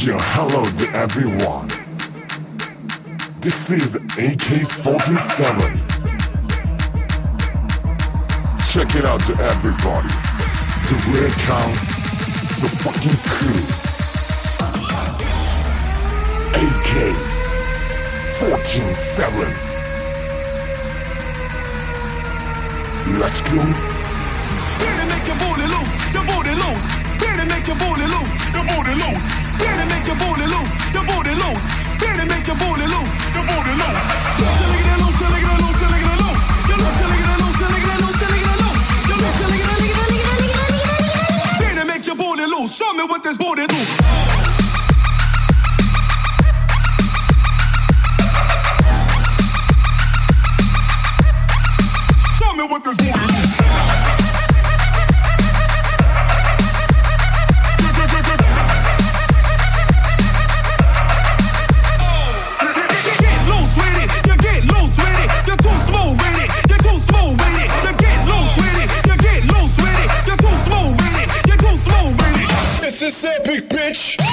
Yo, hello to everyone. This is AK-47. Check it out to everybody. The red count, so fucking cool. AK forty seven. Let's go. Better make your loose, your loose. Better make your loose, your loose. Better make your booty loose, your booty loose. Better make your booty loose, your booty this epic, bitch.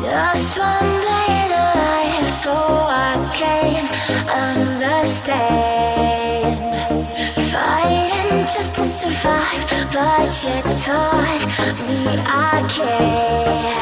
Just one day to life, so I can't understand. Fighting just to survive, but you taught me I can.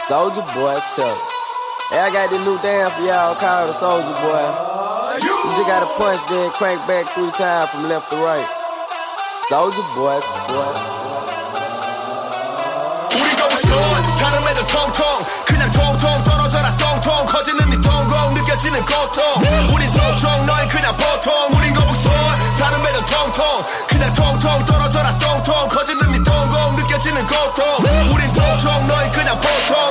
Soldier boy, tell. Hey, I got this new dance for y'all called the Soldier boy. You just gotta punch, then crank back three times from left to right. Soldier boy, boy. 우리가 우선 다른 애들 통통 그냥 통통 떨어져라 똥통 커지는 네 동공 느껴지는 고통 우린 통통 너희 그냥 보통 우린 거북선 다른 애들 통통 그냥 통통 떨어져라 똥통 커지는 네 동공 느껴지는 고통 우린 통통 너희 그냥 보통